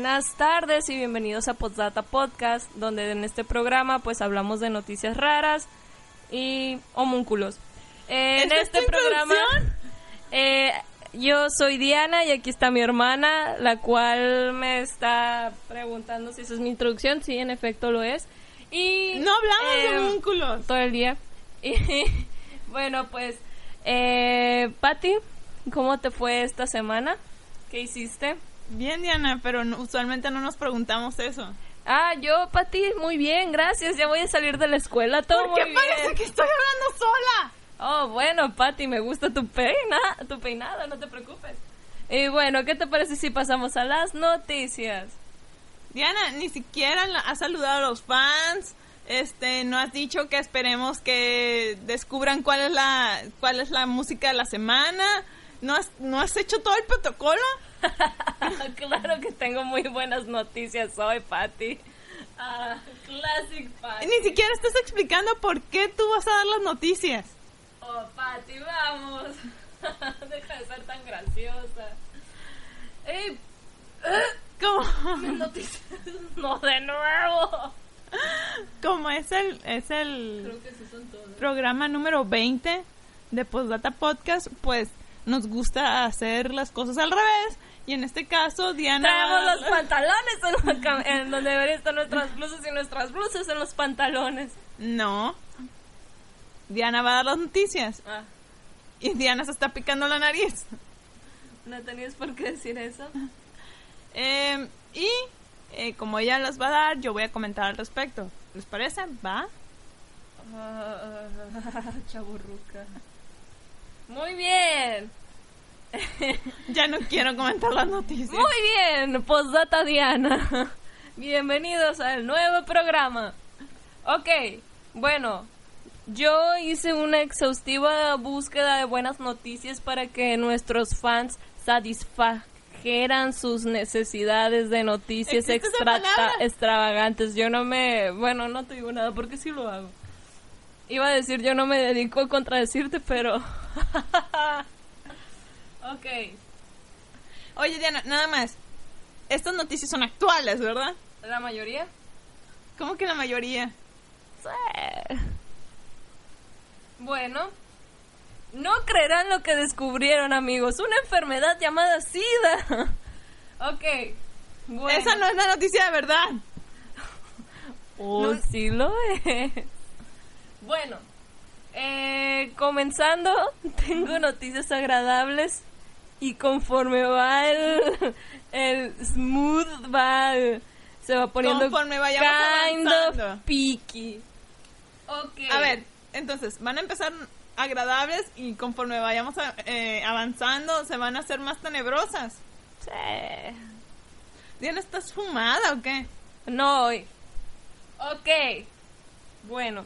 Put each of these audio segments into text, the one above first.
Buenas tardes y bienvenidos a Poddata Podcast, donde en este programa pues hablamos de noticias raras y homúnculos. En este programa eh, yo soy Diana y aquí está mi hermana, la cual me está preguntando si esa es mi introducción. Sí, en efecto lo es. Y No hablamos de eh, homúnculos. todo el día. Y bueno, pues, eh, Patti, ¿cómo te fue esta semana? ¿Qué hiciste? Bien, Diana, pero no- usualmente no nos preguntamos eso. Ah, yo, Pati, muy bien, gracias. Ya voy a salir de la escuela, todo ¿Por qué muy parece bien. que estoy hablando sola? Oh, bueno, Pati, me gusta tu peina, tu peinado, no te preocupes. Y bueno, ¿qué te parece si pasamos a las noticias? Diana, ni siquiera has saludado a los fans. Este, no has dicho que esperemos que descubran cuál es la cuál es la música de la semana. No has, no has hecho todo el protocolo. claro que tengo muy buenas noticias hoy, Pati. Ah, classic Pati. Ni siquiera estás explicando por qué tú vas a dar las noticias. Oh, Pati, vamos. Deja de ser tan graciosa. Ey, noticias. No, de nuevo. como es el es el Creo que sí son todas. programa número 20 de Postdata Podcast, pues nos gusta hacer las cosas al revés. Y en este caso, Diana. Traemos los pantalones en, la en donde deberían estar nuestras blusas y nuestras blusas en los pantalones. No. Diana va a dar las noticias. Ah, Y Diana se está picando la nariz. no tenías por qué decir eso. Eh, y eh, como ella las va a dar, yo voy a comentar al respecto. ¿Les parece? ¿Va? Ah, chaburruca. Muy bien. Ya no quiero comentar las noticias. Muy bien, Postdata Diana. Bienvenidos al nuevo programa. Ok, bueno, yo hice una exhaustiva búsqueda de buenas noticias para que nuestros fans satisfajeran sus necesidades de noticias extravagantes. Yo no me, bueno, no te digo nada porque sí lo hago. Iba a decir yo no me dedico a contradecirte, pero... ok. Oye, Diana, nada más. Estas noticias son actuales, ¿verdad? ¿La mayoría? ¿Cómo que la mayoría? Sí. Bueno, no creerán lo que descubrieron, amigos. Una enfermedad llamada SIDA. ok. Bueno. Esa no es la noticia de verdad. Oh, sí lo es. Bueno, eh, comenzando, tengo noticias agradables y conforme va el, el smooth va el- se va poniendo Conforme vayamos kind avanzando. of picky. Ok. A ver, entonces, van a empezar agradables y conforme vayamos a- eh, avanzando se van a hacer más tenebrosas. Sí. Diana, ¿estás fumada o qué? No hoy. Ok. Bueno,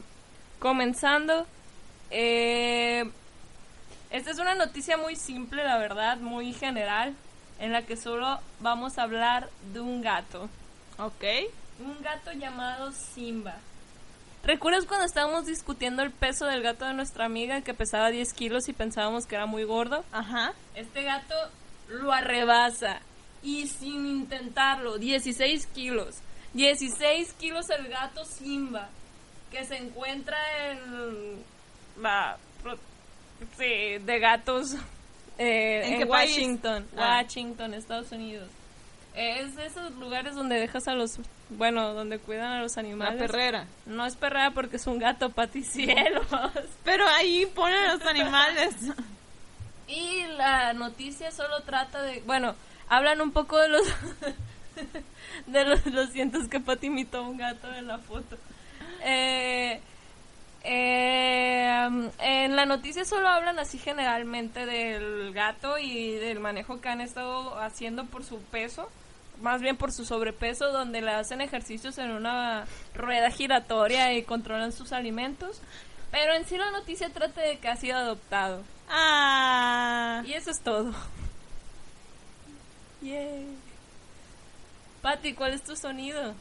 comenzando. Eh, esta es una noticia muy simple, la verdad, muy general, en la que solo vamos a hablar de un gato. Ok. Un gato llamado Simba. ¿Recuerdas cuando estábamos discutiendo el peso del gato de nuestra amiga que pesaba 10 kilos y pensábamos que era muy gordo? Ajá. Este gato lo arrebasa. Y sin intentarlo, 16 kilos. 16 kilos el gato Simba. Que se encuentra en la... Sí, de gatos eh, ¿En? Washington. Ah. Washington, Estados Unidos. Es de esos lugares donde dejas a los... Bueno, donde cuidan a los La animales. perrera. No es perrera porque es un gato paticielos. Pero ahí ponen los animales. Y la noticia solo trata de, bueno, hablan un poco de los de los, lo siento es que Pati imitó a un gato en la foto. Eh, la noticia solo hablan así generalmente del gato y del manejo que han estado haciendo por su peso, más bien por su sobrepeso, donde le hacen ejercicios en una rueda giratoria y controlan sus alimentos. Pero en sí la noticia trata de que ha sido adoptado. Ah. Y eso es todo. Yay. Pati, ¿cuál es tu sonido?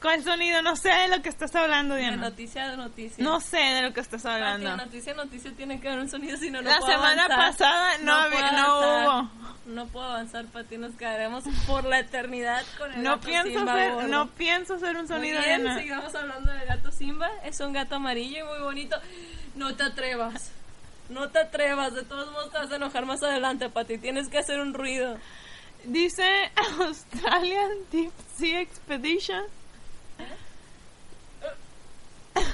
¿Cuál sonido? No sé de lo que estás hablando, De Diana. noticia de noticia. No sé de lo que estás Pati, hablando. noticia noticia tiene que haber un sonido, si no, no La puedo semana avanzar. pasada no puedo no avanzar. hubo. No puedo avanzar, Pati, nos quedaremos por la eternidad con el No gato pienso Simba gordo. no pienso hacer un Muy sonido, bien, Diana. sigamos hablando del gato Simba. Es un gato amarillo y muy bonito. No te atrevas. No te atrevas. De todos modos te vas a enojar más adelante, Pati. Tienes que hacer un ruido. Dice Australian Deep Sea Expedition.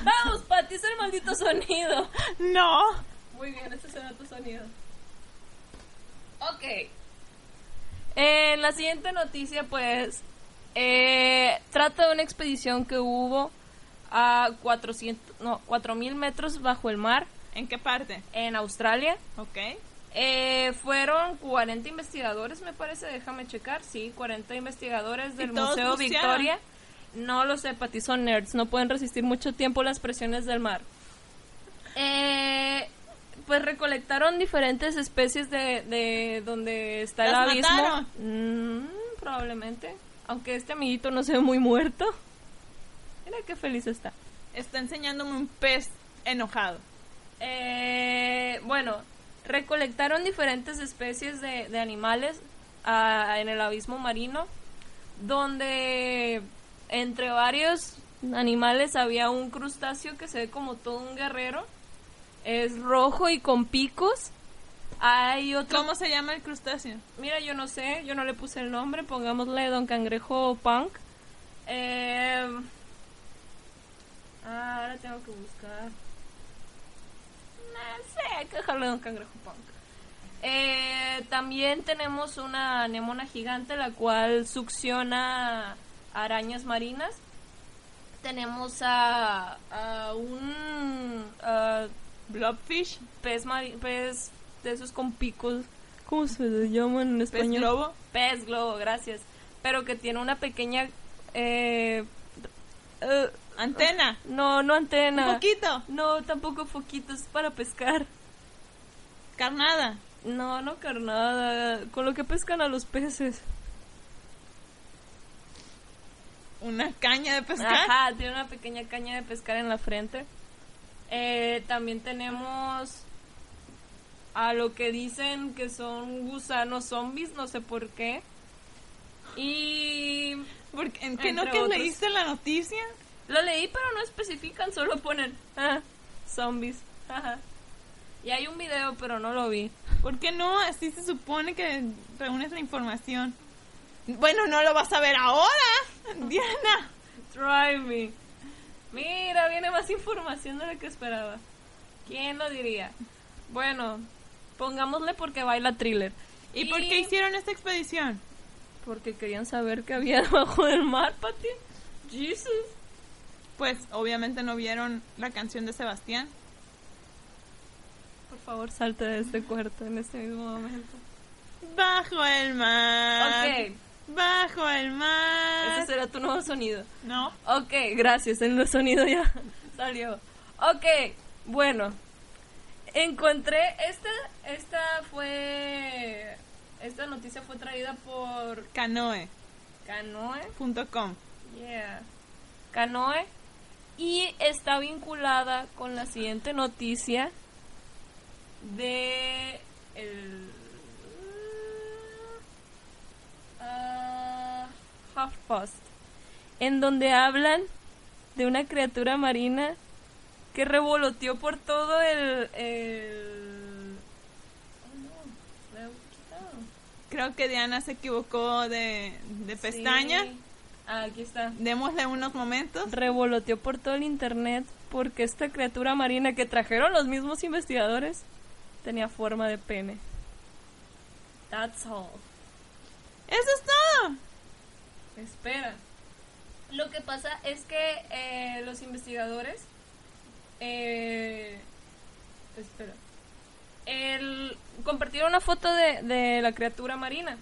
Vamos, Pati, es el maldito sonido. No. Muy bien, ese será tu sonido. Ok. En la siguiente noticia, pues, eh, trata de una expedición que hubo a 400, no, 4000 metros bajo el mar ¿En qué parte? en Australia. Ok. Eh, fueron 40 investigadores, me parece, déjame checar. Sí, 40 investigadores del Museo bucearon? Victoria. No lo sé, Pati, son nerds, no pueden resistir mucho tiempo las presiones del mar. Eh, pues recolectaron diferentes especies de, de donde está el ¿Las abismo. Mm, probablemente. Aunque este amiguito no se ve muy muerto. Mira qué feliz está. Está enseñándome un pez enojado. Eh, bueno, recolectaron diferentes especies de, de animales ah, en el abismo marino, donde entre varios animales había un crustáceo que se ve como todo un guerrero. Es rojo y con picos. Hay otro... ¿Cómo se llama el crustáceo? Mira, yo no sé, yo no le puse el nombre, pongámosle Don Cangrejo Punk. Eh, ah, ahora tengo que buscar. No sé, hay que Don Cangrejo Punk. Eh, también tenemos una anemona gigante, la cual succiona arañas marinas. Tenemos a, a un a Blobfish. pez, mari- pez de esos con picos. ¿Cómo se le llaman en Pez español? globo. Pez globo, gracias. Pero que tiene una pequeña. Eh, eh, Antena. no, no antena. Un poquito. No, tampoco foquitos para pescar. Carnada. No, no carnada. Con lo que pescan a los peces. Una caña de pescar. Ajá, tiene una pequeña caña de pescar en la frente. Eh, también tenemos a lo que dicen que son gusanos zombies, no sé por qué. Y Porque, ¿en ¿Qué no que otros. leíste la noticia? lo leí, pero no especifican, solo ponen ah, zombies. Ajá. Y hay un video, pero no lo vi. ¿Por qué no? Así se supone que reúnes la información. Bueno, no lo vas a ver ahora, Diana. Try me. Mira, viene más información de lo que esperaba. ¿Quién lo diría? Bueno, pongámosle porque baila thriller. ¿Y por qué hicieron esta expedición? Porque querían saber qué había debajo del mar, Pati. Jesus. Pues obviamente no vieron la canción de Sebastián. Por favor, salte de este cuarto en este mismo momento. Bajo el mar. Ok, Bajo el mar. ese será tu nuevo sonido. No. Ok, gracias, el sonido ya salió. Ok, bueno. Encontré esta, esta fue, esta noticia fue traída por Canoe.com. Canoe. Yeah. Canoe. Y está vinculada con la siguiente noticia de el ah, HuffPost, en donde hablan de una criatura marina que revoloteó por todo el, el... Oh, no, he. Creo que Diana se equivocó de, de pestaña. Sí. Ah, aquí está. Démosle unos momentos. Revoloteó por todo el internet porque esta criatura marina que trajeron los mismos investigadores tenía forma de pene. That's all. Eso es todo. Espera. Lo que pasa es que eh, los investigadores eh, espera. El, compartieron una foto de, de la criatura marina.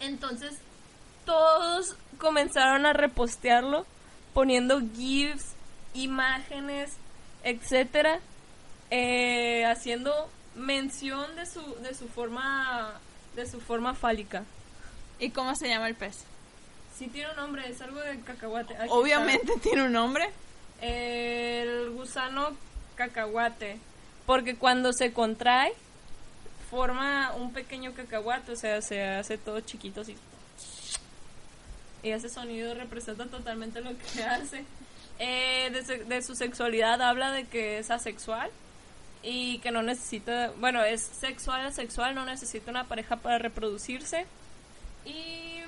Entonces, todos comenzaron a repostearlo, poniendo GIFs, imágenes, etcétera, eh, haciendo mención de su, de su forma, de su forma fálica. ¿Y cómo se llama el pez? Sí tiene un nombre, es algo de cacahuate. Aquí Obviamente tiene un nombre. El gusano cacahuate. Porque cuando se contrae, forma un pequeño cacahuate, o sea, se hace todo chiquito así. Y ese sonido representa totalmente lo que hace. Eh, de, de su sexualidad habla de que es asexual y que no necesita, bueno, es sexual, asexual, no necesita una pareja para reproducirse. Y...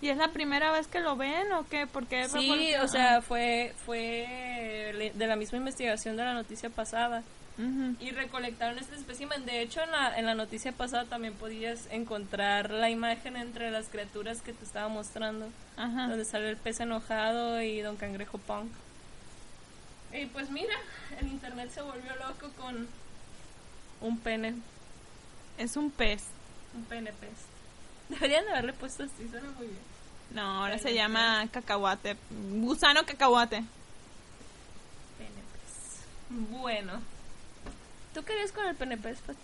¿Y es la primera vez que lo ven o qué? Porque Sí, revolución- o sea, fue fue de la misma investigación de la noticia pasada y recolectaron este espécimen. De hecho, en la, en la noticia pasada también podías encontrar la imagen entre las criaturas que te estaba mostrando, Ajá. donde sale el pez enojado y Don Cangrejo Punk. Y pues mira, el internet se volvió loco con un pene, Es un pez. un pene pez. Deberían de haberle puesto así, suena muy bien. No, ahora se llama cacahuate. Gusano cacahuate. Pene pez. Bueno. ¿Tú querías con el pene pez, Pati?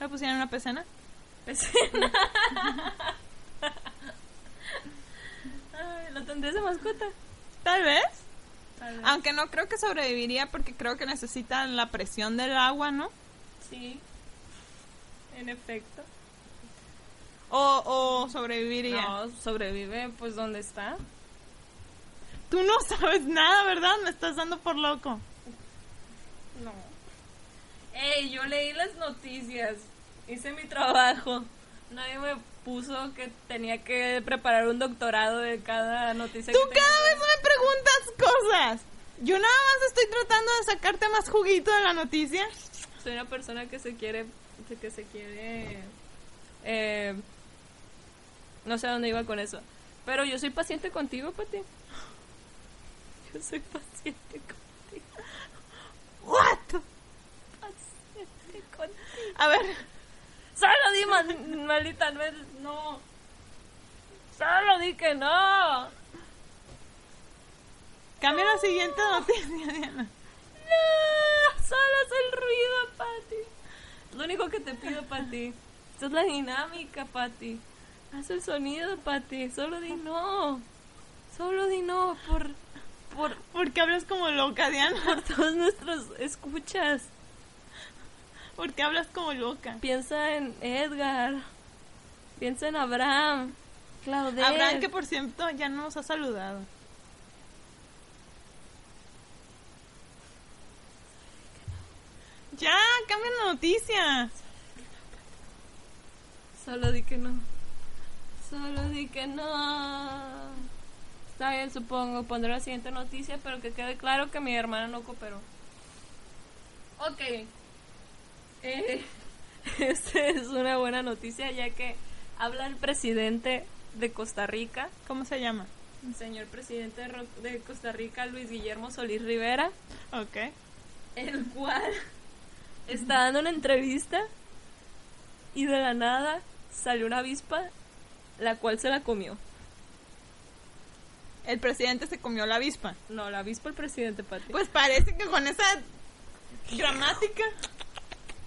¿Le pusieron una pecena? Pecena. Ay, ¿Lo tendrías de mascota? Tal vez. Tal vez. Aunque no creo que sobreviviría porque creo que necesita la presión del agua, ¿no? Sí. En efecto. O, o sobreviviría. No, sobrevive pues donde está. Tú no sabes nada, ¿verdad? Me estás dando por loco. No. Ey, yo leí las noticias. Hice mi trabajo. Nadie me puso que tenía que preparar un doctorado de cada noticia Tú que cada vez me preguntas cosas. Yo nada más estoy tratando de sacarte más juguito de la noticia. Soy una persona que se quiere, que se quiere, eh, no sé a dónde iba con eso, pero yo soy paciente contigo, Pati. Yo soy paciente contigo, What? paciente contigo. A ver, Solo di man- maldita vez, no. Solo di que no. cambia la siguiente noticia, Diana. No, solo haz el ruido, Pati. Es lo único que te pido, Pati. Esta es la dinámica, Pati. Haz el sonido, Pati. Solo di no. Solo di no por, por, ¿Por qué hablas como loca, Diana? por todos nuestros escuchas. ¿Por qué hablas como loca? Piensa en Edgar. Piensa en Abraham. Claudette. Abraham, que por cierto ya no nos ha saludado. Ya, cambia la noticia. Solo di que no. Solo di que no. Está bien, supongo. Pondré la siguiente noticia, pero que quede claro que mi hermana no cooperó. Ok. Eh, esta es una buena noticia, ya que habla el presidente de Costa Rica, ¿Cómo se llama? el señor presidente de Costa Rica, Luis Guillermo Solís Rivera, Ok. el cual está dando una entrevista y de la nada salió una avispa, la cual se la comió. El presidente se comió la avispa. No, la avispa el presidente, Pati. Pues parece que con esa gramática.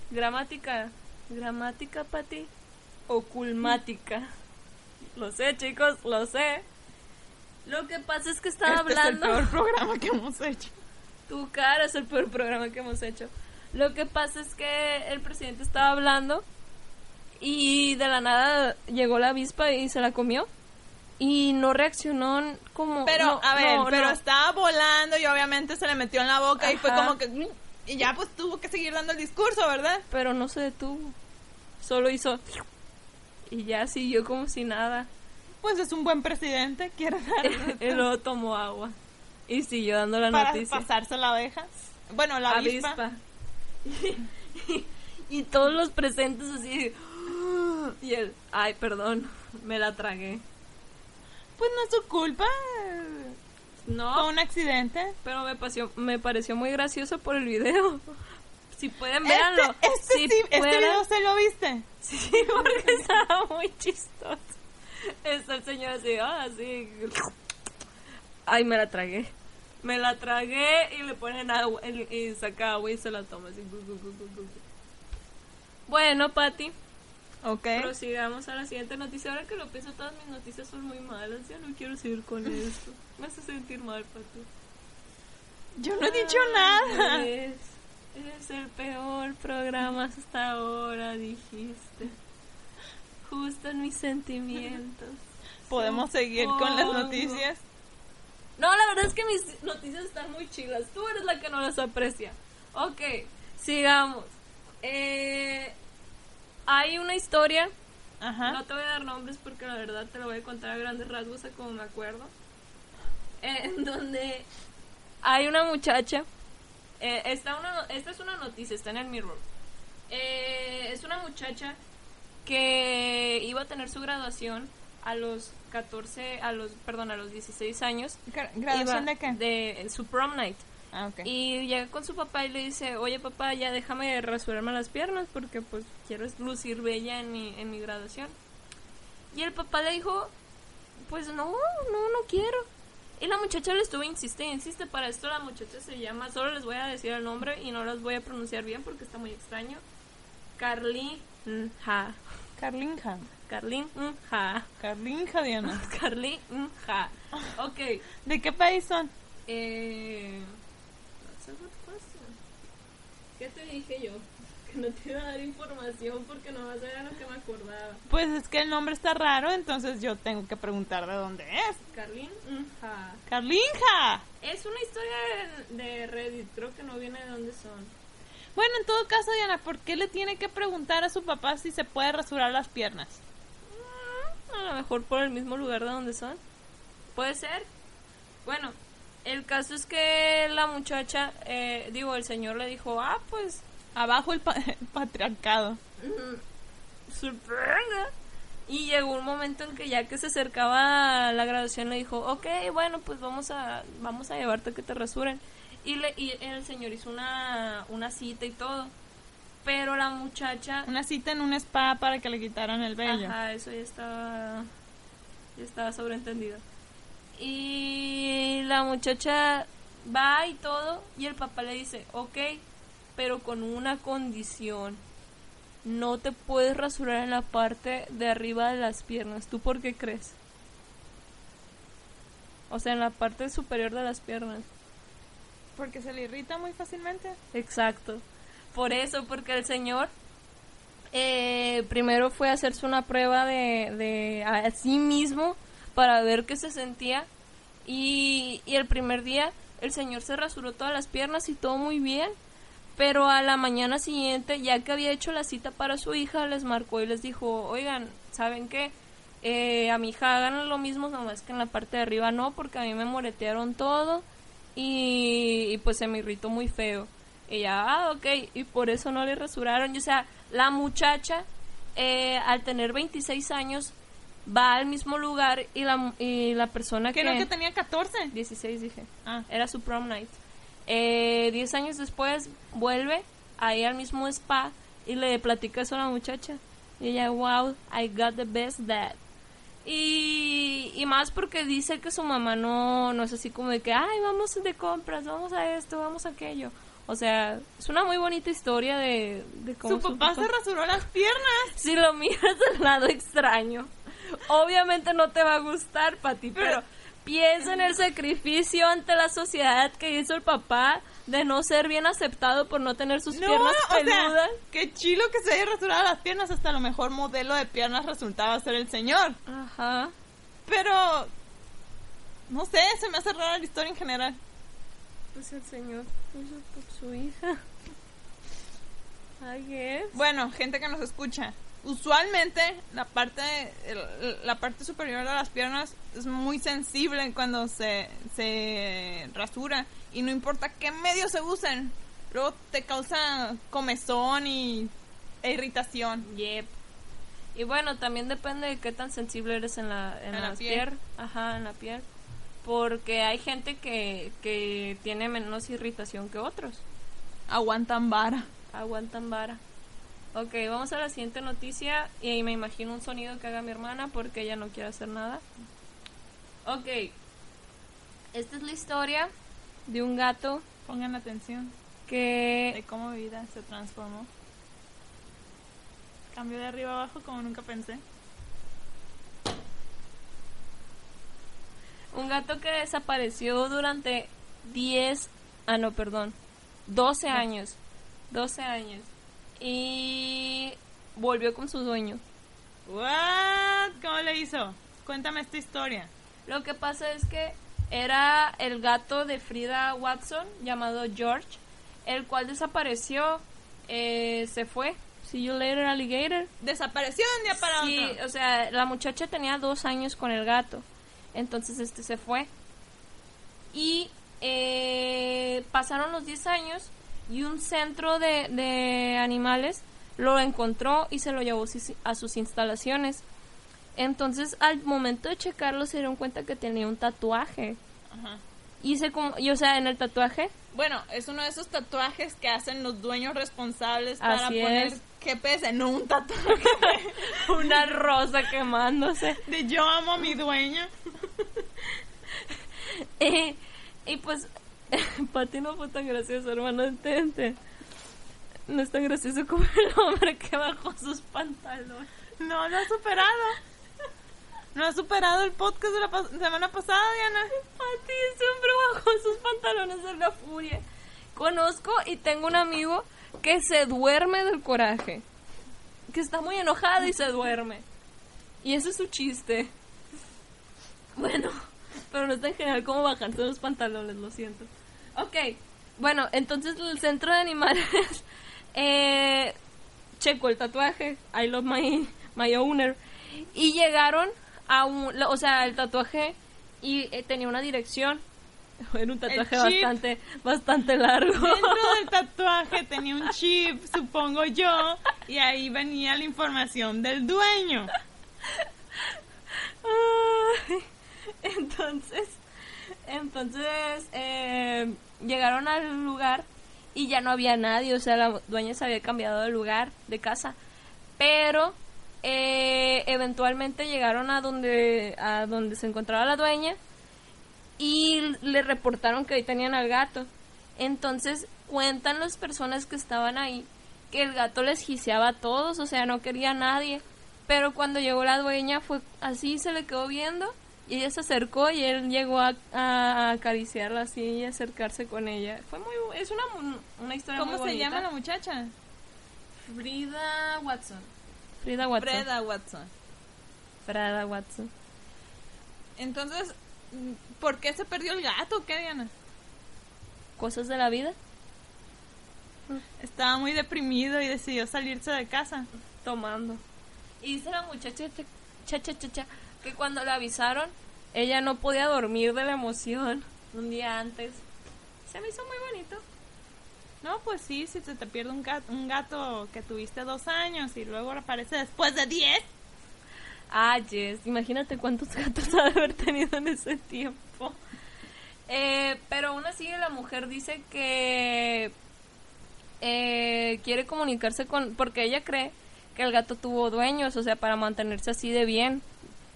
gramática, gramática, Pati, oculmática. Lo sé, chicos, lo sé. Lo que pasa es que estaba este es el hablando. peor programa que hemos hecho. Tu cara es el peor programa que hemos hecho. Lo que pasa es que el presidente estaba hablando y de la nada llegó la avispa y se la comió. Y no reaccionó como... Pero, no, a ver, no, pero no. estaba volando y obviamente se le metió en la boca y fue como que... Y ya pues tuvo que seguir dando el discurso, ¿verdad? Pero no se detuvo. Solo hizo... Y ya siguió como si nada. Pues es un buen presidente, quiere dar y luego tomó agua. Y siguió dando la para noticia. pasarse la abeja. Bueno, la avispa. avispa. Y, y todos los presentes así... Y él, ay, perdón, me la tragué. Pues no es su culpa. No, Fue un accidente. pero me pareció, me pareció muy gracioso por el video. Si pueden, Este, véanlo. este si sí, este video se lo viste. Sí, porque estaba muy chistoso. Está el señor así, ah, así. Ay, me la tragué. Me la tragué y le ponen agua y saca agua y se la toma así. Bueno, Pati, Ok. prosigamos a la siguiente noticia. Ahora que lo pienso, todas mis noticias son muy malas. Ya no quiero seguir con esto. Me hace sentir mal, Pati. Yo no he dicho nada. Es, es el peor programa hasta ahora, dijiste. Justo en mis sentimientos. Podemos seguir con las noticias. No, la verdad es que mis noticias están muy chilas. Tú eres la que no las aprecia. Ok, sigamos. Eh, hay una historia. Ajá. No te voy a dar nombres porque la verdad te lo voy a contar a grandes rasgos a como me acuerdo. En donde hay una muchacha. eh, está una, esta es una noticia, está en el Mirror. Eh, es una muchacha que iba a tener su graduación a los 14, a los, perdón, a los 16 años. Gra- ¿Graduación de qué? De su prom night. Ah. Y llega con su papá y le dice, oye papá, ya déjame rasurarme las piernas porque pues quiero lucir bella en mi, en mi graduación. Y el papá le dijo, pues no, no, no quiero. Y la muchacha le estuvo insiste insiste. Para esto la muchacha se llama, solo les voy a decir el nombre y no los voy a pronunciar bien porque está muy extraño. Carlin Ja. Carlinja. Carlin Ja. Carlinja, Diana. Carlin Ja. Ok. ¿De qué país son? Eh, that's a good question. ¿Qué te dije yo? Que no te iba a dar información porque no vas a ver a lo que me acordaba. Pues es que el nombre está raro, entonces yo tengo que preguntar de dónde es. Carlin Ja. Carlinja. Es una historia de, de Reddit, creo que no viene de dónde son. Bueno, en todo caso, Diana, ¿por qué le tiene que preguntar a su papá si se puede rasurar las piernas? Mm, A lo mejor por el mismo lugar de donde son. Puede ser. Bueno, el caso es que la muchacha, eh, digo, el señor le dijo, ah, pues Abajo el, pa- el patriarcado. sorprenda. Y llegó un momento en que ya que se acercaba a la graduación le dijo, ok, bueno, pues vamos a, vamos a llevarte a que te rasuren. Y, le, y el señor hizo una, una cita y todo. Pero la muchacha... Una cita en un spa para que le quitaran el vello. Ajá, eso ya estaba, ya estaba sobreentendido. Y la muchacha va y todo, y el papá le dice, ok, pero con una condición. No te puedes rasurar en la parte de arriba de las piernas. ¿Tú por qué crees? O sea, en la parte superior de las piernas. Porque se le irrita muy fácilmente. Exacto. Por eso, porque el señor eh, primero fue a hacerse una prueba de, de a sí mismo para ver qué se sentía. Y, el primer día el señor se rasuró todas las piernas y todo muy bien. Pero a la mañana siguiente, ya que había hecho la cita para su hija, les marcó y les dijo, oigan, ¿saben qué? Eh, a mi hija hagan lo mismo, nomás que en la parte de arriba no, porque a mí me moretearon todo y, y pues se me irritó muy feo. Y ya, ah, ok, y por eso no le rasuraron. Y, o sea, la muchacha, eh, al tener 26 años, va al mismo lugar y la, y la persona ¿Qué que... no que tenía 14? 16 dije. Ah. Era su prom night. Eh, 10 años después vuelve ahí al mismo spa y le platica eso a la muchacha. Y ella, wow, I got the best dad. Y, y más porque dice que su mamá no, no es así como de que, ay, vamos de compras, vamos a esto, vamos a aquello. O sea, es una muy bonita historia de, de cómo Su papá se rasuró las piernas. si lo miras del lado extraño, obviamente no te va a gustar, Pati, pero, piensa en el sacrificio ante la sociedad que hizo el papá de no ser bien aceptado por no tener sus No, piernas o sea, peludas. qué chilo que se haya rasurado las piernas. Hasta lo mejor modelo de piernas resultaba ser el señor. Ajá. Pero, no sé, se me hace rara la historia en general. Pues el señor puso por su hija. Guess. Bueno, gente que nos escucha. Usualmente la parte la parte superior de las piernas es muy sensible cuando se, se rasura y no importa qué medios se usen, luego te causa comezón y e irritación. Yep. Y bueno, también depende de qué tan sensible eres en la, en En la piel. Ajá, en la piel. porque hay gente que, que tiene menos irritación que otros. Aguantan vara. Aguantan vara. Ok, vamos a la siguiente noticia y ahí me imagino un sonido que haga mi hermana porque ella no quiere hacer nada. Ok, esta es la historia de un gato Pongan atención de que... cómo mi vida se transformó. Cambio de arriba abajo como nunca pensé. Un gato que desapareció durante 10... Ah, no, perdón. 12 años. 12 años. Y volvió con su dueño. What? ¿Cómo le hizo? Cuéntame esta historia. Lo que pasa es que era el gato de Frida Watson llamado George, el cual desapareció, eh, se fue. See you later, alligator. Desapareció de un día para Sí, otro. o sea, la muchacha tenía dos años con el gato, entonces este se fue. Y eh, pasaron los 10 años y un centro de, de animales lo encontró y se lo llevó a sus instalaciones. Entonces, al momento de checarlo, se dieron cuenta que tenía un tatuaje. Ajá. Y se como, y o sea, en el tatuaje, Bueno, es uno de esos tatuajes que hacen los dueños responsables para Así poner es. GPS, no un tatuaje una rosa quemándose. de yo amo a mi dueña. Eh, y pues, para ti no fue tan gracioso, hermano, entente. No es tan gracioso como el hombre que bajó sus pantalones. No, lo ha superado. No ha superado el podcast de la pas- semana pasada, Diana. Pati, ese hombre bajó sus pantalones de la furia. Conozco y tengo un amigo que se duerme del coraje. Que está muy enojado y se duerme. Y ese es su chiste. Bueno, pero no es tan general como bajarse los pantalones, lo siento. Ok, bueno, entonces el centro de animales eh, checo el tatuaje, I love my, my owner. Y llegaron a un, o sea, el tatuaje y eh, tenía una dirección. Era un tatuaje bastante, bastante largo. Dentro del tatuaje tenía un chip, supongo yo, y ahí venía la información del dueño. Ay, entonces, entonces eh, llegaron al lugar y ya no había nadie, o sea, la dueña se había cambiado de lugar, de casa, pero eh, eventualmente llegaron a donde, a donde se encontraba la dueña y le reportaron que ahí tenían al gato. Entonces cuentan las personas que estaban ahí que el gato les giseaba a todos, o sea, no quería a nadie. Pero cuando llegó la dueña fue así, se le quedó viendo y ella se acercó y él llegó a, a acariciarla así y acercarse con ella. Fue muy, es una, una historia ¿Cómo muy se bonita. llama la muchacha? Frida Watson. Frida Watson. Freda Watson. Frida Watson. Entonces, ¿por qué se perdió el gato? ¿Qué, Diana? Cosas de la vida. Estaba muy deprimido y decidió salirse de casa. tomando. Y dice la muchacha cha, cha, cha, cha, que cuando le avisaron, ella no podía dormir de la emoción un día antes. Se me hizo muy bonito. No, pues sí, si se te pierde un gato, un gato que tuviste dos años y luego aparece después de diez. Ah, imagínate cuántos gatos ha de haber tenido en ese tiempo. Eh, pero aún así la mujer dice que eh, quiere comunicarse con... porque ella cree que el gato tuvo dueños, o sea, para mantenerse así de bien.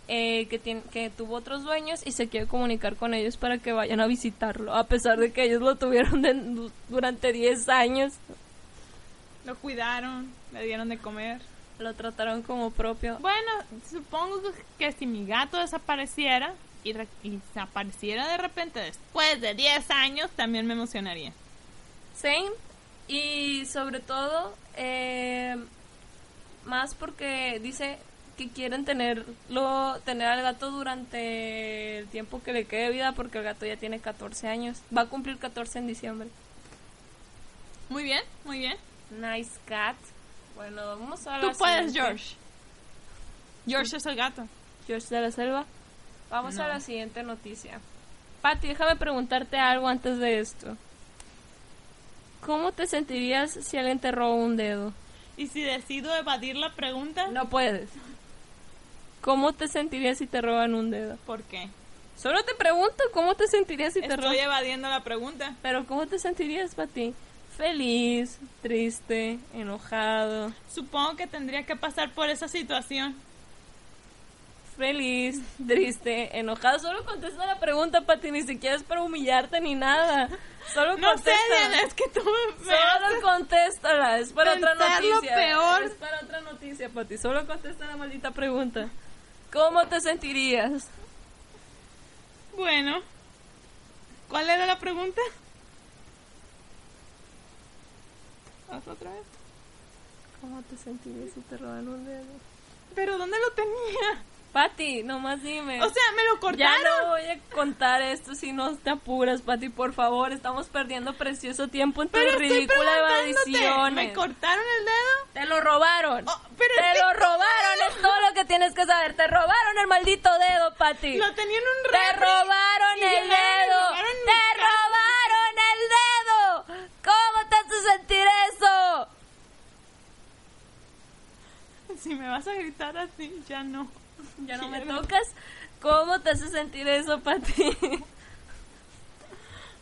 Eh, que, tiene, que tuvo otros dueños y se quiere comunicar con ellos para que vayan a visitarlo, a pesar de que ellos lo tuvieron de- durante 10 años. Lo cuidaron, le dieron de comer. Lo trataron como propio. Bueno, supongo que si mi gato desapareciera y, re- y apareciera de repente después de 10 años, también me emocionaría. Same. Y sobre todo, eh, más porque dice que quieren tenerlo, tener al gato durante el tiempo que le quede de vida porque el gato ya tiene 14 años. Va a cumplir 14 en diciembre. Muy bien, muy bien. Nice cat. Bueno, vamos a la Tú puedes. George. George es el gato. George de la Selva. Vamos a la siguiente noticia. Pati, déjame preguntarte algo antes de esto. ¿Cómo te sentirías si alguien te robó un dedo? Y si decido evadir la pregunta, No puedes. ¿Cómo te sentirías si te roban un dedo? ¿por qué? Solo te pregunto cómo te sentirías si te Estoy roban. evadiendo la pregunta. Pero ¿cómo te sentirías, Pati? Feliz, triste, enojado, Supongo que tendría que pasar por esa situación. feliz, triste, enojado. Solo contesta la pregunta, Pati, ni siquiera es para humillarte ni nada. Solo No sé, contéstala. Diana, es que tú me Solo contéstala, es para otra pensar lo noticia. peor. Es para otra noticia, Pati. Solo contesta la maldita pregunta. ¿Cómo te sentirías? Bueno. ¿Cuál era la pregunta? Haz otra vez. ¿Cómo te sentirías si te roban un dedo? ¿Pero dónde lo tenía? Pati, nomás dime. O sea, me lo ya cortaron. no voy a contar esto si no te apuras, Pati, por favor. Estamos perdiendo precioso tiempo en tu ridícula evasión. ¿Me cortaron el dedo? Te lo robaron. Oh, te es que- lo robaron, es todo lo que tienes que saber. Te robaron el maldito dedo, Pati. Lo tenía en un Te robaron y el dedo. robaron Te robaron el dedo. ¿Cómo te hace sentir eso? Si me vas a gritar así, ya no. Ya no me tocas. ¿Cómo te hace sentir eso, Pati?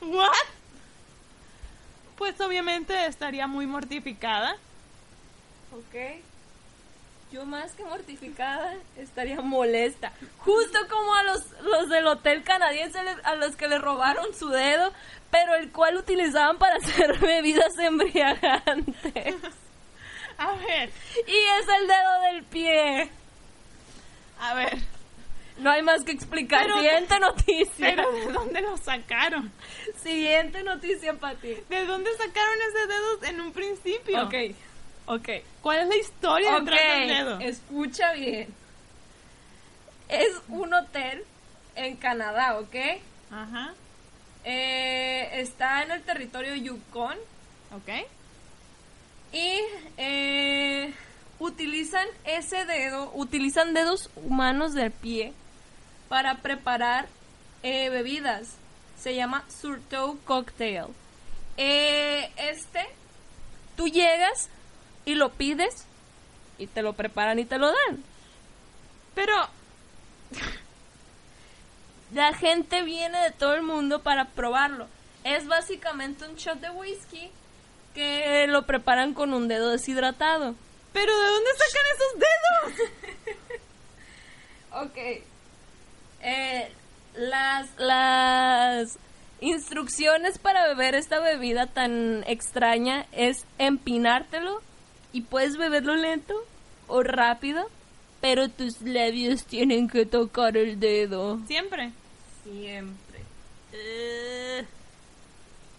¿What? Pues obviamente estaría muy mortificada. ok. Yo más que mortificada estaría molesta. Justo como a los, los del hotel canadiense les- a los que le robaron su dedo, pero el cual utilizaban para hacer bebidas embriagantes. A ver, Y es el dedo del pie. a ver. No hay más que explicar. Pero- Siguiente noticia. Pero ¿de dónde lo sacaron? Siguiente noticia, Pati. ¿De dónde sacaron ese dedo en un principio? Ok, ok. ¿Cuál es la historia Ok, detrás del dedo? escucha bien. Es un hotel en Canadá, ¿ok? Ajá, Eh, está en el territorio Yukon ok. y eh, utilizan ese dedo, utilizan dedos humanos del pie para preparar eh, bebidas. Se llama Surtout Cocktail. Este, tú llegas y lo pides y te lo preparan y te lo dan. Pero, La gente viene de todo el mundo para probarlo. Es básicamente un shot de whisky que lo preparan con un dedo deshidratado. pero ¿de dónde sacan esos dedos? Ok. Eh, las, las instrucciones para beber esta bebida tan extraña es empinártelo y puedes beberlo lento o rápido, pero tus labios tienen que tocar el dedo. Siempre. Siempre.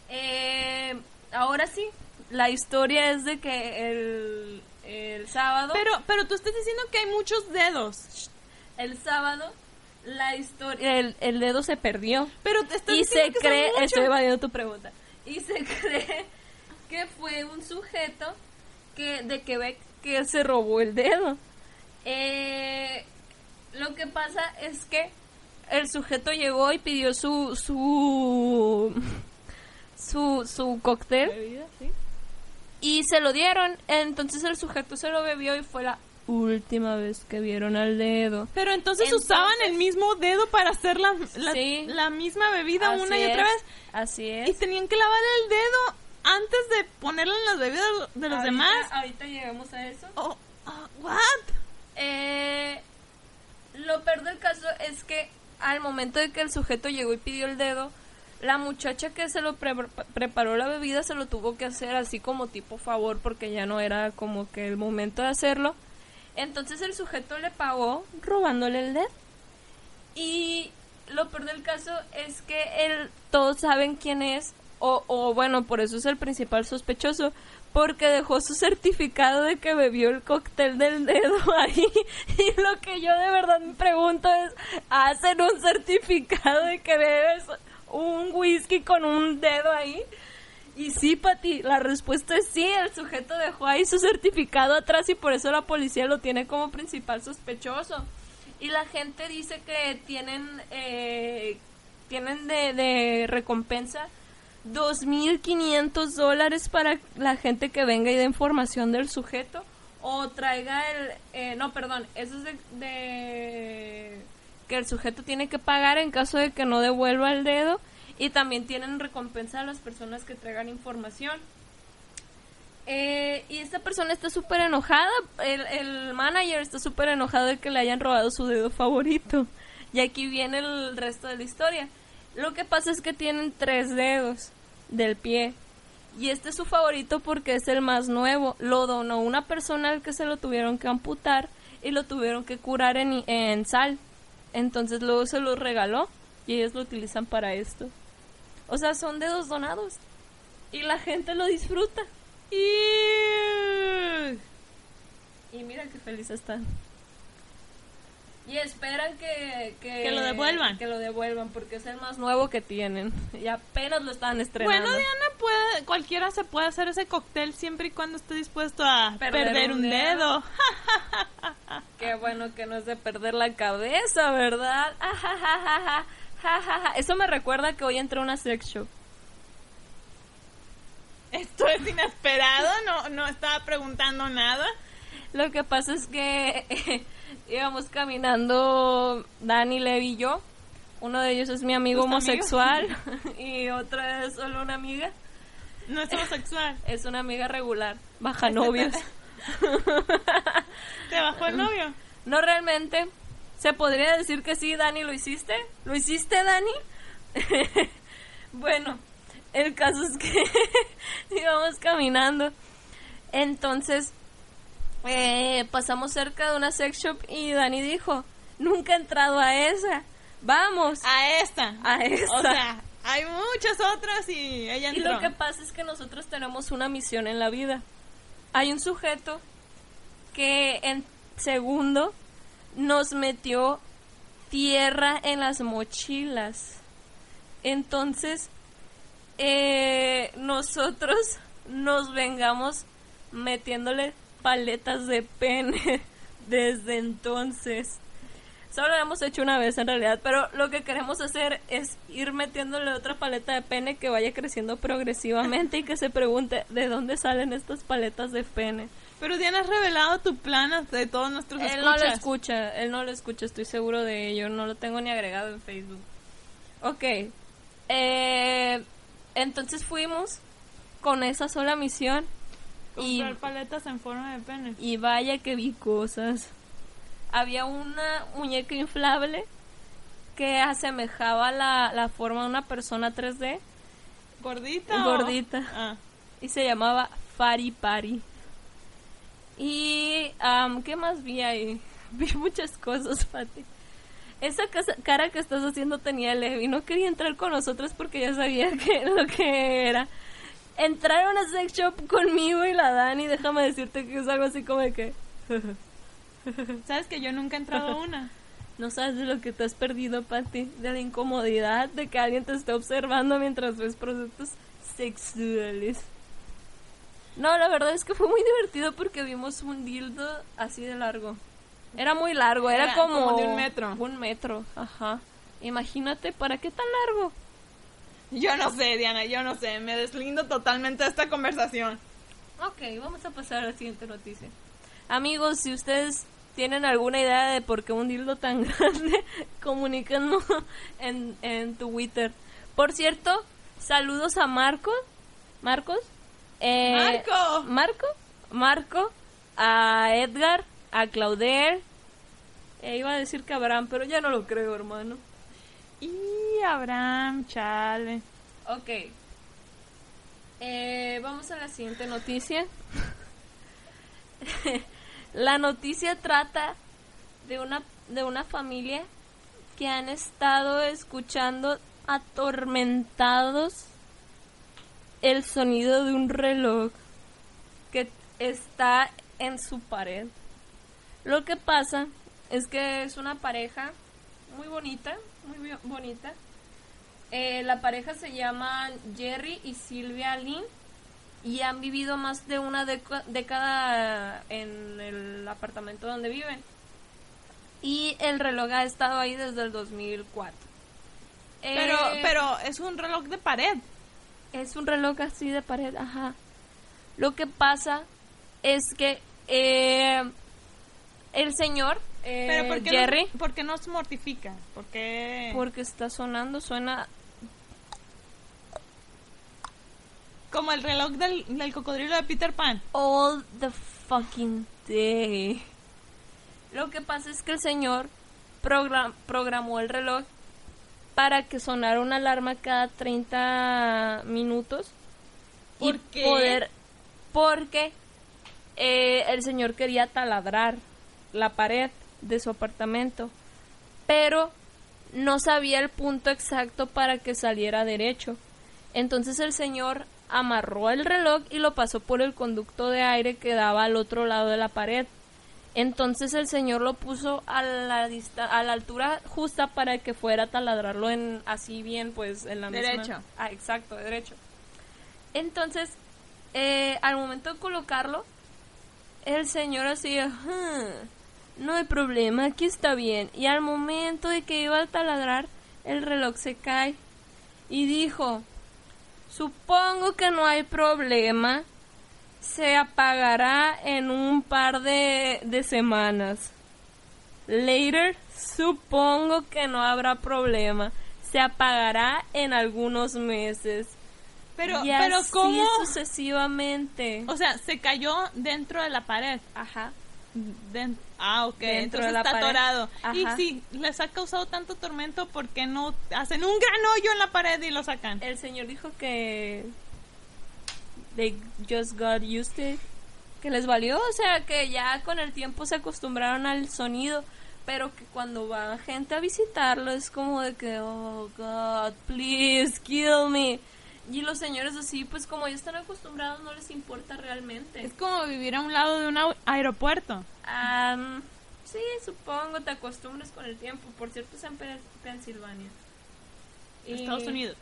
Eh, ahora sí, la historia es de que el, el sábado, Pero, pero tú estás diciendo que hay muchos dedos. el sábado, la historia, el, el dedo se perdió Pero te estás y se que cree, estoy evadiendo tu pregunta, y se cree que fue un sujeto que de Quebec que se robó el dedo. Eh, lo que pasa es que el sujeto llegó y pidió su su su, su cóctel Bebida, sí. y se lo dieron. Entonces el sujeto se lo bebió y fue la última vez que vieron al dedo. Pero entonces, Entonces- usaban el mismo dedo para hacer la, la, Sí. la misma bebida una y es, otra vez. Así Y es. tenían que lavar el dedo antes de ponerlo en las bebidas de los Ahorita- demás. Ahorita llegamos a eso. Oh, ah, what? Eh, lo peor del caso es que al momento de que el sujeto llegó y pidió el dedo, la muchacha que se lo pre- preparó la bebida se lo tuvo que hacer así como tipo favor porque ya no era como que el momento de hacerlo. Entonces el sujeto le pagó robándole el dedo. Y lo peor del caso es que él, todos saben quién es, o, o bueno, por eso es el principal sospechoso, porque dejó su certificado de que bebió el cóctel del dedo ahí. Y lo que yo de verdad me pregunto es, ¿hacen un certificado de que bebes un whisky con un dedo ahí? Y sí, Pati, la respuesta es sí, el sujeto dejó ahí su certificado atrás y por eso la policía lo tiene como principal sospechoso. Y la gente dice que tienen, eh, tienen de, de recompensa 2.500 dólares para la gente que venga y dé información del sujeto o traiga el... eh, no, perdón, eso es de, de que el sujeto tiene que pagar en caso de que no devuelva el dedo y también tienen recompensa a las personas que traigan información. Eh, y esta persona está súper enojada, el, el manager está súper enojado de que le hayan robado su dedo favorito. Y aquí viene el resto de la historia. Lo que pasa es que tienen tres dedos del pie. Y este es su favorito porque es el más nuevo. Lo donó una persona al que se lo tuvieron que amputar y lo tuvieron que curar en, en sal. Entonces luego se lo regaló y ellos lo utilizan para esto. O sea, son dedos donados. Y la gente lo disfruta. Y... Y mira qué feliz están. Y esperan que, que, Que lo devuelvan. Que lo devuelvan porque es el más nuevo que tienen. Y apenas lo están estrenando. Bueno, Diana, puede, cualquiera se puede hacer ese cóctel siempre y cuando esté dispuesto a Perder perder, un un dedo. dedo. Qué bueno que no es de perder la cabeza, ¿verdad? Eso me recuerda que hoy entré a una sex shop. Esto es inesperado, no, no estaba preguntando nada. Lo que pasa es que íbamos caminando Dani, Levi y yo. Uno de ellos es mi amigo ¿Tus homosexual y otra es solo una amiga. No es homosexual. Es una amiga regular, baja novios. ¿Te bajó el novio? No realmente. Se podría decir que sí, Dani, ¿lo hiciste? ¿Lo hiciste, Dani? bueno, el caso es que íbamos caminando. Entonces, eh, pasamos cerca de una sex shop y Dani dijo, nunca he entrado a esa. Vamos. A esta. A esta. O sea, hay muchas otras y ella Y entró. lo que pasa es que nosotros tenemos una misión en la vida. Hay un sujeto que en segundo nos metió tierra en las mochilas. Entonces, eh, nosotros nos vengamos metiéndole paletas de pene desde entonces. Solo lo hemos hecho una vez en realidad, pero lo que queremos hacer es ir metiéndole otra paleta de pene que vaya creciendo progresivamente y que se pregunte de dónde salen estas paletas de pene. Pero Diana has revelado tu plan ante todos nuestros Él no lo escucha, él no lo escucha, estoy seguro de ello, no lo tengo ni agregado en Facebook. Ok, eh, entonces fuimos con esa sola misión y, Comprar paletas en forma de pene. y vaya que vi cosas. Había una muñeca inflable que asemejaba la, la forma de una persona 3D ¿Gordita? Gordita. Ah. y se llamaba Fari Pari. Y, am, ¿qué más vi ahí? Vi muchas cosas, Pati. Esa casa- cara que estás haciendo tenía Levi. No quería entrar con nosotros porque ya sabía que lo que era. Entrar a una sex shop conmigo y la Dani, déjame decirte que es algo así como de que... ¿Sabes que yo nunca he entrado a una? No sabes de lo que te has perdido, Pati. De la incomodidad de que alguien te esté observando mientras ves productos sexuales. No, la verdad es que fue muy divertido porque vimos un dildo así de largo. Era muy largo, era, Era como... como de un metro. Un metro, ajá. Imagínate, ¿para qué tan largo? Yo no sé, Diana, yo no sé. Me deslindo totalmente de esta conversación. Ok, vamos a pasar a la siguiente noticia. Amigos, si ustedes tienen alguna idea de por qué un dildo tan grande, comuníquenos en, en Twitter. Por cierto, saludos a Marco. ¿Marcos? Eh, ¡Marco! Marco. Marco. A Edgar. A Clauder. Eh, iba a decir que Abraham, pero ya no lo creo, hermano. Y Abraham, chale. Ok. Eh, vamos a la siguiente noticia. la noticia trata de una, de una familia que han estado escuchando atormentados el sonido de un reloj que está en su pared. Lo que pasa es que es una pareja muy bonita, muy bonita. Eh, la pareja se llama Jerry y Silvia Lynn y han vivido más de una década en el apartamento donde viven. Y el reloj ha estado ahí desde el 2004. Pero, Eh, pero es un reloj de pared. es un reloj así de pared, ajá. Lo que pasa es que eh, el señor Eh, Pero ¿por qué, Jerry, No, ¿por qué nos mortifica? ¿Por qué? porque está sonando, suena Como el reloj del, del cocodrilo de Peter Pan. all the fucking day. Lo que pasa es que el señor progra- programó el reloj para que sonara una alarma cada 30 minutos. ¿Por y qué? poder porque eh, el señor quería taladrar la pared de su apartamento, pero no sabía el punto exacto para que saliera derecho. Entonces el señor amarró el reloj y lo pasó por el conducto de aire que daba al otro lado de la pared. Entonces el señor lo puso a la dista- a la altura justa para que fuera a taladrarlo en así bien pues en la misma Derecho. Ah, exacto, derecho. Entonces, eh, al momento de colocarlo, el señor así, "Ajá, no hay problema, aquí está bien. Y al momento de que iba a taladrar, el reloj se cae. Y dijo, supongo que no hay problema, se apagará en un par de, de semanas. Later, supongo que no habrá problema, se apagará en algunos meses. Pero, Y pero así ¿cómo? sucesivamente. O sea, se cayó dentro de la pared. Ajá. Den- ah, ok. Dentro Entonces de la está pared. atorado. Y si les ha causado tanto tormento, ¿por qué no hacen un gran hoyo en la pared y lo sacan? El señor dijo que they just got used to it, que les valió, o sea, que ya con el tiempo se acostumbraron al sonido, pero que cuando va gente a visitarlo es como de que, oh God, please kill me. Y los señores así, pues como ya están acostumbrados, no les importa realmente. Es como vivir a un lado de un aeropuerto. Am, sí, supongo, te acostumbras con el tiempo. Por cierto, es en Pe- Pensilvania. Y- Estados Unidos.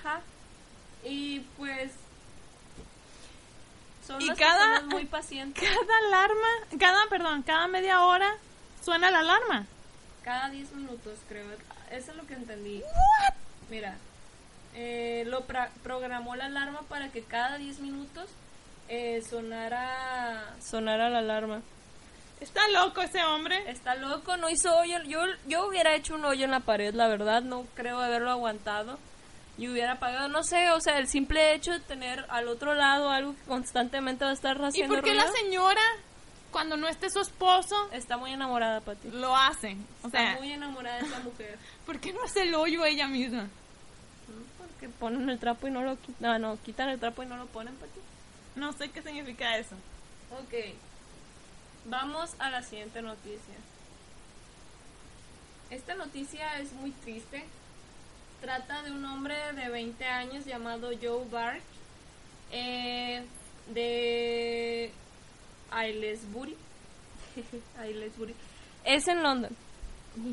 Ajá. Y pues. Son Y cada- muy pacientes. Cada alarma, cada, perdón, cada media hora suena la alarma. Cada 10 minutos, creo. Eso es lo que entendí. Mira, eh, lo pra- programó la alarma para que cada 10 minutos eh, sonara, sonara la alarma. Está loco ese hombre. Está loco, no hizo hoyo. Yo, yo hubiera hecho un hoyo en la pared, la verdad, no creo haberlo aguantado. Y hubiera apagado, no sé, o sea, el simple hecho de tener al otro lado algo que constantemente va a estar ¿Y haciendo por qué ruido, la señora, cuando no esté su esposo, está muy enamorada, Pati. lo hace? O Está sea, muy enamorada de esa mujer. ¿por qué no hace el hoyo ella misma? Porque ponen el trapo y no lo quitan. No, no, quitan el trapo y no lo ponen, Pati. No sé qué significa eso. Ok. Vamos a la siguiente noticia. Esta noticia es muy triste. Trata de un hombre de 20 años llamado Joe Bark eh, de Aylesbury. Aylesbury. Es en London,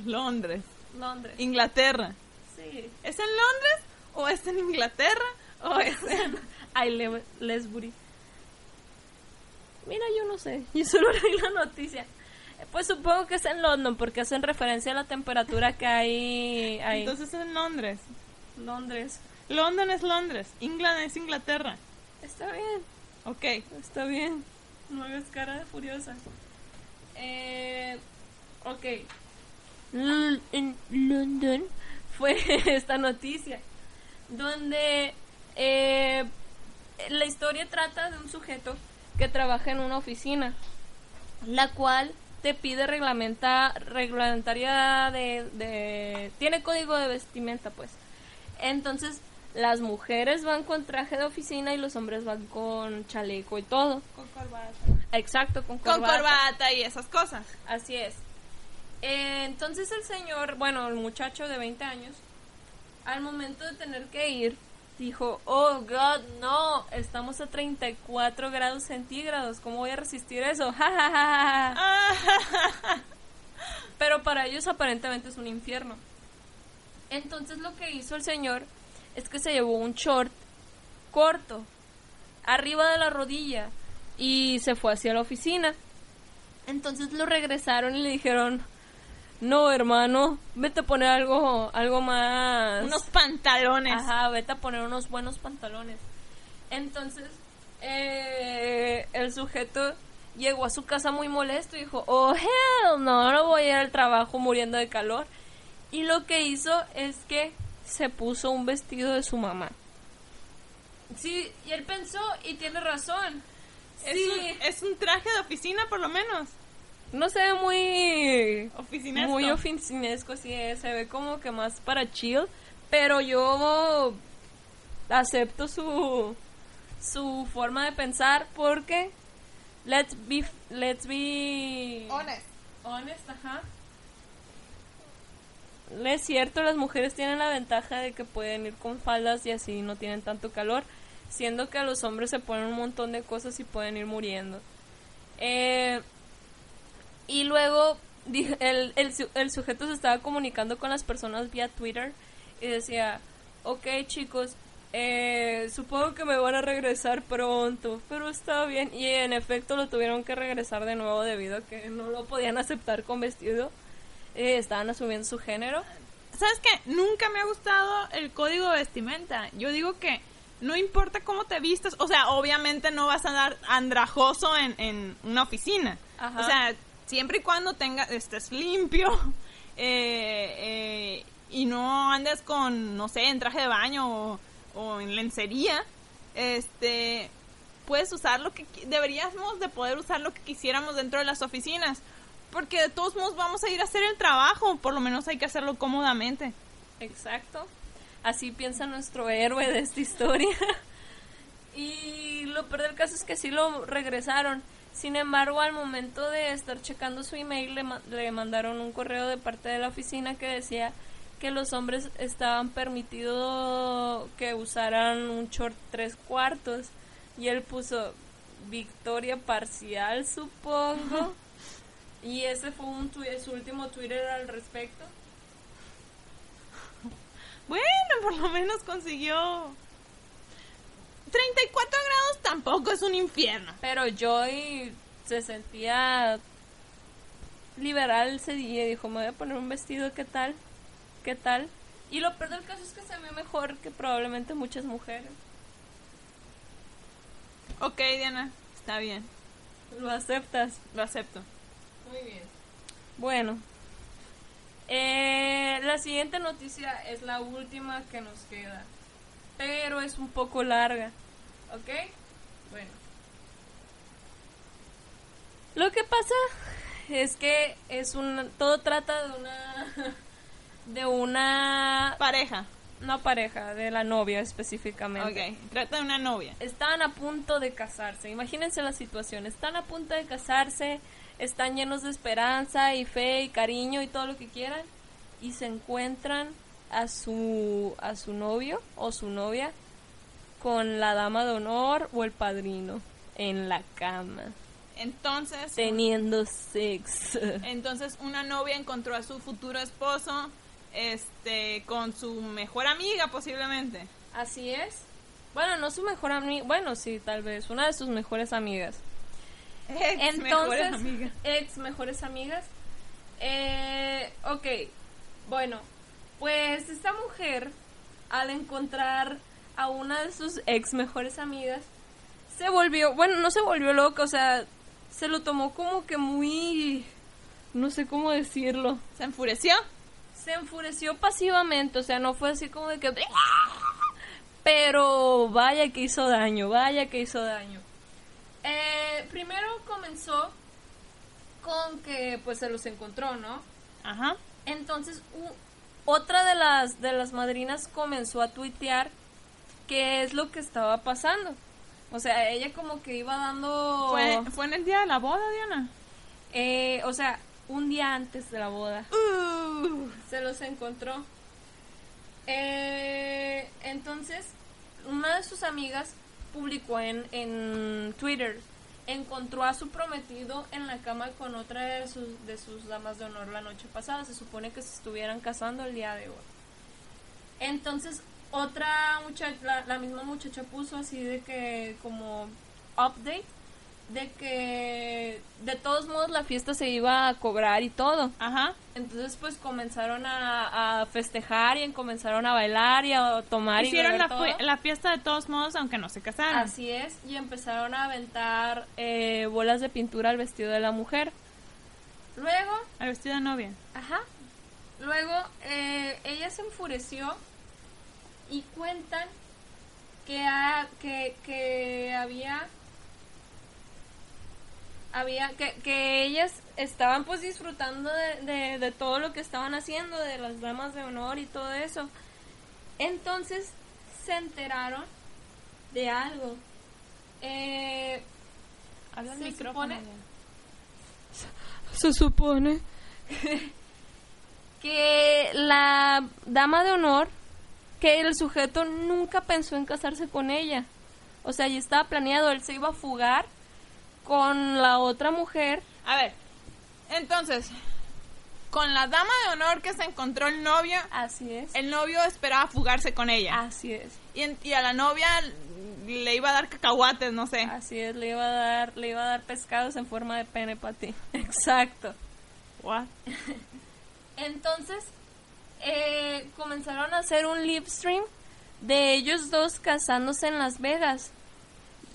Londres, Londres. Inglaterra. Sí, ¿Es en Londres o es en Inglaterra o es en... Aylesbury. Mira, yo no sé. Yo solo leí la noticia. Pues supongo que es en London porque hacen referencia a la temperatura que hay ahí. Entonces es en Londres. Londres. London es Londres. England es Inglaterra. Está bien, Ok. está bien. No hagas cara de furiosa. Eh, ok. L- en London fue esta noticia donde eh, la historia trata de un sujeto que trabaja en una oficina, la cual te pide reglamenta, reglamentaria de, de... Tiene código de vestimenta, pues. Entonces, las mujeres van con traje de oficina y los hombres van con chaleco y todo. Con corbata. Exacto, con Con corbata. corbata y esas cosas. Así es. Eh, entonces el señor, bueno, el muchacho de 20 años, al momento de tener que ir, dijo, oh, God, no, estamos a 34 grados centígrados, ¿cómo voy a resistir eso? Ja, ja, ja, ja, ja". Pero para ellos aparentemente es un infierno. Entonces lo que hizo el señor es que se llevó un short corto, arriba de la rodilla, y se fue hacia la oficina. Entonces lo regresaron y le dijeron, no hermano, vete a poner algo, algo más... Unos pantalones. Ajá, vete a poner unos buenos pantalones. Entonces, eh, el sujeto llegó a su casa muy molesto y dijo, oh, hell, no, no voy a ir al trabajo muriendo de calor. Y lo que hizo es que se puso un vestido de su mamá. Sí, y él pensó, y tiene razón. Es, Sí. un, es un traje de oficina, por lo menos. No se ve muy... Oficinesco. Muy oficinesco, sí, es, se ve como que más para chill. Pero yo acepto su, su forma de pensar porque... Let's be... Let's be... Honest. honest, ajá. Es cierto, las mujeres tienen la ventaja de que pueden ir con faldas y así no tienen tanto calor, siendo que a los hombres se ponen un montón de cosas y pueden ir muriendo. Eh, y luego el, el, el sujeto se estaba comunicando con las personas vía Twitter y decía, ok chicos, eh, supongo que me van a regresar pronto, pero está bien. Y en efecto lo tuvieron que regresar de nuevo debido a que no lo podían aceptar con vestido. Eh, estaban asumiendo su género. ¿Sabes qué? Nunca me ha gustado el código de vestimenta. Yo digo que no importa cómo te vistas, o sea, obviamente no vas a andar andrajoso en, en una oficina. Ajá. O sea, siempre y cuando tenga, estés limpio eh, eh, y no andes con, no sé, en traje de baño o, en lencería, este, puedes usar lo que deberíamos de poder usar lo que quisiéramos dentro de las oficinas. Porque de todos modos vamos a ir a hacer el trabajo, por lo menos hay que hacerlo cómodamente. Exacto. Así piensa nuestro héroe de esta historia. y lo peor del caso es que sí lo regresaron. Sin embargo, al momento de estar checando su email, le, ma- le mandaron un correo de parte de la oficina que decía que los hombres estaban permitido que usaran un short tres cuartos. Y él puso victoria parcial, supongo. y ese fue un su último Twitter al respecto. Bueno, por lo menos consiguió 34 grados tampoco es un infierno. Pero Joy se sentía liberal ese día y dijo, me voy a poner un vestido, ¿qué tal? ¿Qué tal? Y lo peor del caso es que se ve mejor que probablemente muchas mujeres. Ok, Diana, está bien, ¿Lo aceptas? lo acepto. Muy bien. Bueno. Eh, la siguiente noticia es la última que nos queda. Pero es un poco larga. ¿Ok? Bueno. Lo que pasa es que es un... Todo trata de una... De una... Pareja. No pareja, de la novia específicamente. Ok, trata de una novia. Están a punto de casarse. Imagínense la situación. Están a punto de casarse, están llenos de esperanza y fe y cariño y todo lo que quieran y se encuentran a su a su novio o su novia con la dama de honor o el padrino en la cama Entonces, teniendo sexo. entonces una novia encontró a su futuro esposo este con su mejor amiga posiblemente. Así es. Bueno, no su mejor amiga, bueno, sí, tal vez una de sus mejores amigas. Ex mejores Entonces, amigas. ex mejores amigas. Eh, ok, bueno, pues esta mujer, al encontrar a una de sus ex mejores amigas, se volvió, bueno, no se volvió loca, o sea, se lo tomó como que muy, no sé cómo decirlo. ¿Se enfureció? Se enfureció pasivamente, o sea, no fue así como de que... Pero vaya que hizo daño, vaya que hizo daño. Eh, primero comenzó con que pues se los encontró, ¿no? Ajá. Entonces u- otra de las de las madrinas comenzó a tuitear qué es lo que estaba pasando. O sea, ella como que iba dando ¿Fue, ¿Fue en el día de la boda, Diana? eh, o sea, un día antes de la boda Uh, se los encontró. Eh, entonces, una de sus amigas publicó en, en Twitter, encontró a su prometido en la cama con otra de sus, de sus damas de honor la noche pasada. Se supone que se estuvieran casando el día de hoy. Entonces, otra muchacha, la, la misma muchacha puso así de que como update de que de todos modos la fiesta se iba a cobrar y todo. Ajá. Entonces pues comenzaron a, a festejar y comenzaron a bailar y a tomar Hicieron y la, todo. la fiesta de todos modos, aunque no se casaron. Así es, y empezaron a aventar eh, bolas de pintura al vestido de la mujer. Luego, Al vestido de novia. ajá, luego eh, ella se enfureció y cuentan que, ha- que, que había había que, que ellas estaban pues disfrutando de, de, de todo lo que estaban haciendo, de las damas de honor y todo eso. Entonces se enteraron de algo. Eh, Habla Se micrófono. supone- se supone que la dama de honor, que el sujeto nunca pensó en casarse con ella. O sea, ya estaba planeado, él se iba a fugar con la otra mujer. A ver, entonces, con la dama de honor que se encontró el novio, Así es. el novio esperaba fugarse con ella. Así es. Y, en- y a la novia le iba a dar cacahuates, no sé. Así es, le iba a dar, le iba a dar pescados en forma de pene para ti. Exacto. What? Entonces, eh, comenzaron a hacer un live stream de ellos dos casándose en Las Vegas.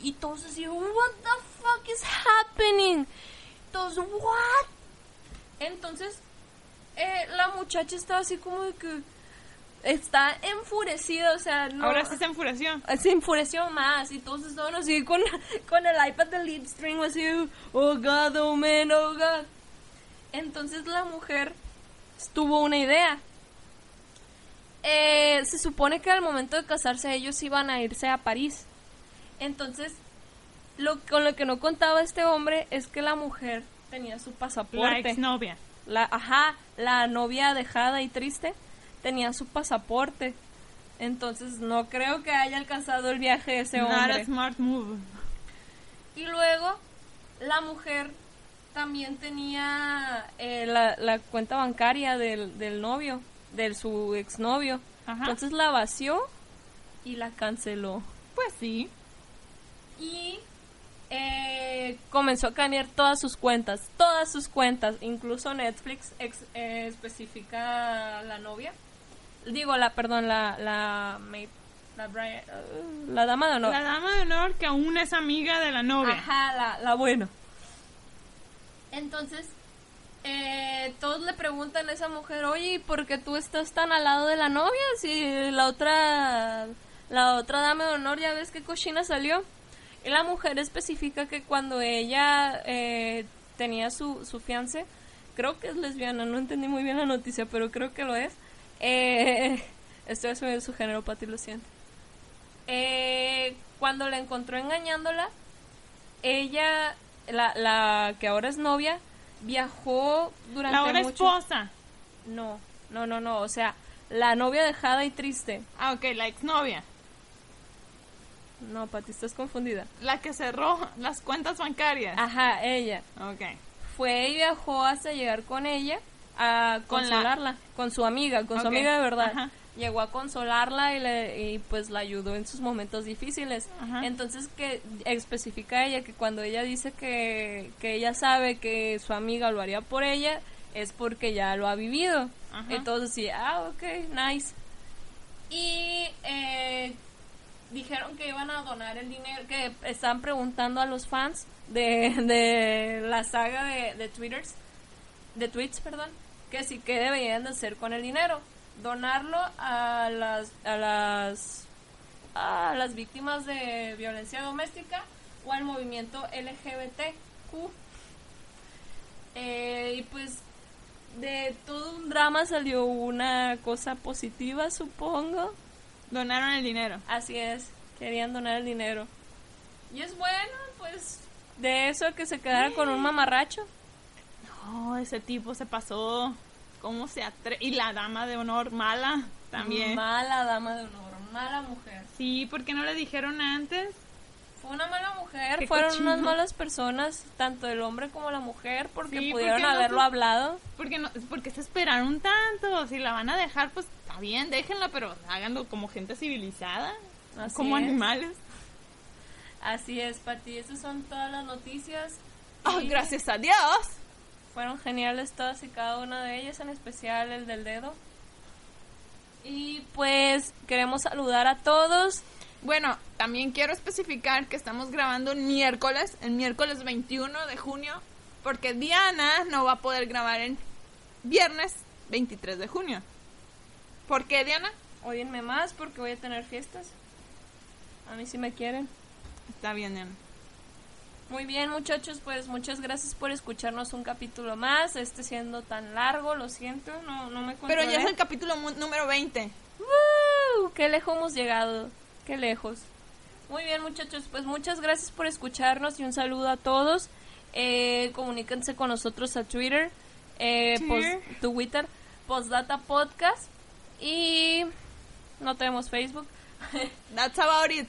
Y todos así, what the fuck is happening? Todos, what? Entonces, eh, la muchacha estaba así como de que está enfurecida, o sea, no... Ahora sí se enfureció. se enfureció más y todos estaban así con, con el iPad del live stream así, oh god, oh man, oh god. Entonces la mujer tuvo una idea. Eh, se supone que al momento de casarse ellos iban a irse a París. Entonces, lo con lo que no contaba este hombre es que la mujer tenía su La pasaporte. exnovia. La, ajá, la novia dejada y triste tenía su pasaporte. Entonces no creo que haya alcanzado el viaje ese Not hombre. a smart move. Y luego la mujer también tenía eh, la, la cuenta bancaria del, del novio, de su exnovio. Ajá. Entonces la vació y la canceló. Pues sí. Y eh, comenzó a cambiar todas sus cuentas, todas sus cuentas, incluso Netflix ex- eh, especifica la novia. Digo, la, perdón, la, la, la, Bri- uh, la dama de honor. La dama de honor que aún es amiga de la novia. Ajá, la, la buena. Entonces, eh, todos le preguntan a esa mujer, oye, ¿y por qué tú estás tan al lado de la novia? Si la otra, la otra dama de honor ya ves qué cochina salió. Y la mujer especifica que cuando ella eh, tenía su, su fiance, creo que es lesbiana, no entendí muy bien la noticia, pero creo que lo es. Eh, estoy asumiendo su género, Pati, lo siento. Eh, cuando la encontró engañándola, ella, la, la que ahora es novia, viajó durante La ahora mucho... esposa. No, no, no, no, o sea, la novia dejada y triste. Ah, ok, la exnovia. No, Pati, estás confundida. La que cerró las cuentas bancarias. Ajá, ella. Ok. Fue y viajó hasta llegar con ella a Con la- consolarla, con su amiga, con su amiga de verdad. ajá. Llegó a consolarla y, le, y pues la ayudó en sus momentos difíciles. Ajá. Entonces que especifica ella que cuando ella dice que, que ella sabe que su amiga lo haría por ella, es porque ya lo ha vivido. Ajá. Entonces sí, ah, ok, nice. Y eh, dijeron que iban a donar el dinero, que están preguntando a los fans de, de la saga de, de Twitters, de tweets, perdón, que sí que deberían de hacer con el dinero. Donarlo a las, a las, a las víctimas de violencia doméstica o al movimiento LGBTQ. Eh, y pues de todo un drama salió una cosa positiva, supongo. Donaron el dinero. Así es, querían donar el dinero. Y es bueno, pues, de eso que se quedara con un mamarracho. No, ese tipo se pasó. ¿Cómo se atre... Y la dama de honor mala también. Mala dama de honor, mala mujer. Sí, ¿por qué no le dijeron antes? Fue una mala mujer, fueron cochino. unas malas personas, tanto el hombre como la mujer, porque Sí, pudieron ¿por qué no haberlo hablado. Porque no, porque se esperaron tanto. Si la van a dejar, pues está bien, déjenla, pero háganlo como gente civilizada, Así como es. animales. Así es, Pati. Esas son todas las noticias. Oh, Y gracias a Dios. Fueron geniales todas y cada una de ellas, en especial el del dedo. Y pues queremos saludar a todos. Bueno, también quiero especificar que estamos grabando un miércoles, el miércoles 21 de junio, porque Diana no va a poder grabar el viernes 23 de junio. ¿Por qué, Diana? Óyenme más porque voy a tener fiestas. A mí sí me quieren. Está bien, Diana. Muy bien, muchachos, pues muchas gracias por escucharnos un capítulo más. Este siendo tan largo, lo siento, no, no me Pero ya es controlé. el capítulo número 20. ¡Woo! ¡Qué lejos hemos llegado! ¡Qué lejos! Muy bien, muchachos, pues muchas gracias por escucharnos y un saludo a todos. Eh, comuníquense con nosotros a Twitter, eh, Twitter. Twitter, Postdata Podcast y no tenemos Facebook. That's about it.